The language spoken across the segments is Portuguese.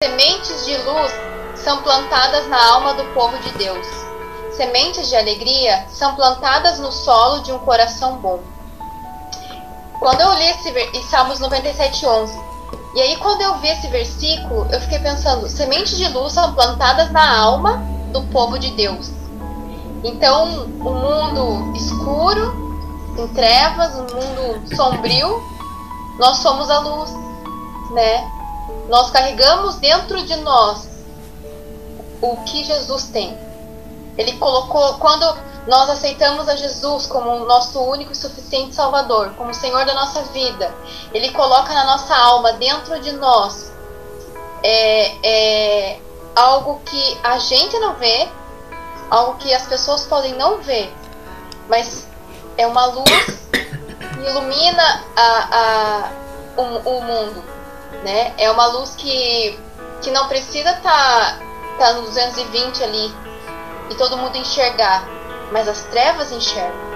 Sementes de luz são plantadas na alma do povo de Deus. Sementes de alegria são plantadas no solo de um coração bom. Quando eu li esse em Salmos 97, 11, e aí quando eu vi esse versículo, eu fiquei pensando: sementes de luz são plantadas na alma do povo de Deus. Então, o mundo escuro, em trevas, um mundo sombrio, nós somos a luz, né? Nós carregamos dentro de nós o que Jesus tem. Ele colocou, quando nós aceitamos a Jesus como nosso único e suficiente Salvador, como Senhor da nossa vida, Ele coloca na nossa alma, dentro de nós, é, é algo que a gente não vê, algo que as pessoas podem não ver, mas é uma luz que ilumina a, a, o, o mundo né? É uma luz que, que não precisa estar tá, tá no 220 ali e todo mundo enxergar, mas as trevas enxergam.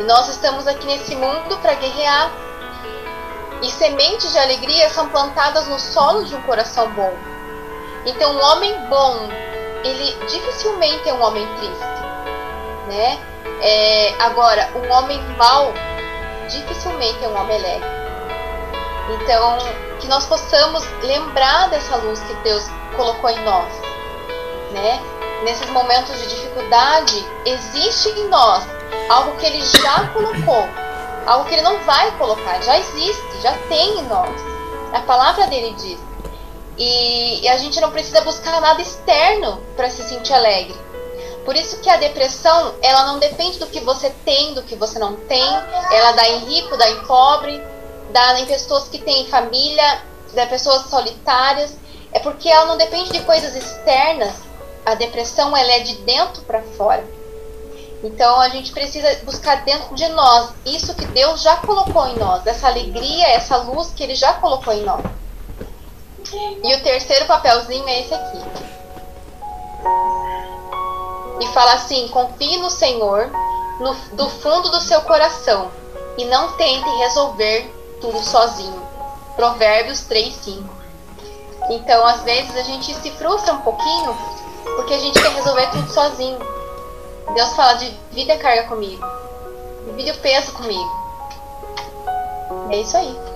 E nós estamos aqui nesse mundo para guerrear. E sementes de alegria são plantadas no solo de um coração bom. Então, um homem bom, ele dificilmente é um homem triste, né? É, agora, um homem mau dificilmente é um homem alegre. Então, que nós possamos lembrar dessa luz que Deus colocou em nós, né? Nesses momentos de dificuldade, existe em nós algo que Ele já colocou, algo que Ele não vai colocar, já existe, já tem em nós. A palavra dele diz. E, e a gente não precisa buscar nada externo para se sentir alegre. Por isso que a depressão, ela não depende do que você tem, do que você não tem. Ela dá em rico, dá em pobre dá em pessoas que têm família, dá em pessoas solitárias. É porque ela não depende de coisas externas. A depressão ela é de dentro para fora. Então a gente precisa buscar dentro de nós isso que Deus já colocou em nós, essa alegria, essa luz que Ele já colocou em nós. E o terceiro papelzinho é esse aqui. E fala assim: confie no Senhor no, do fundo do seu coração e não tente resolver tudo sozinho. Provérbios 3, 5. Então, às vezes, a gente se frustra um pouquinho porque a gente quer resolver tudo sozinho. Deus fala: divide a carga comigo, divide o peso comigo. É isso aí.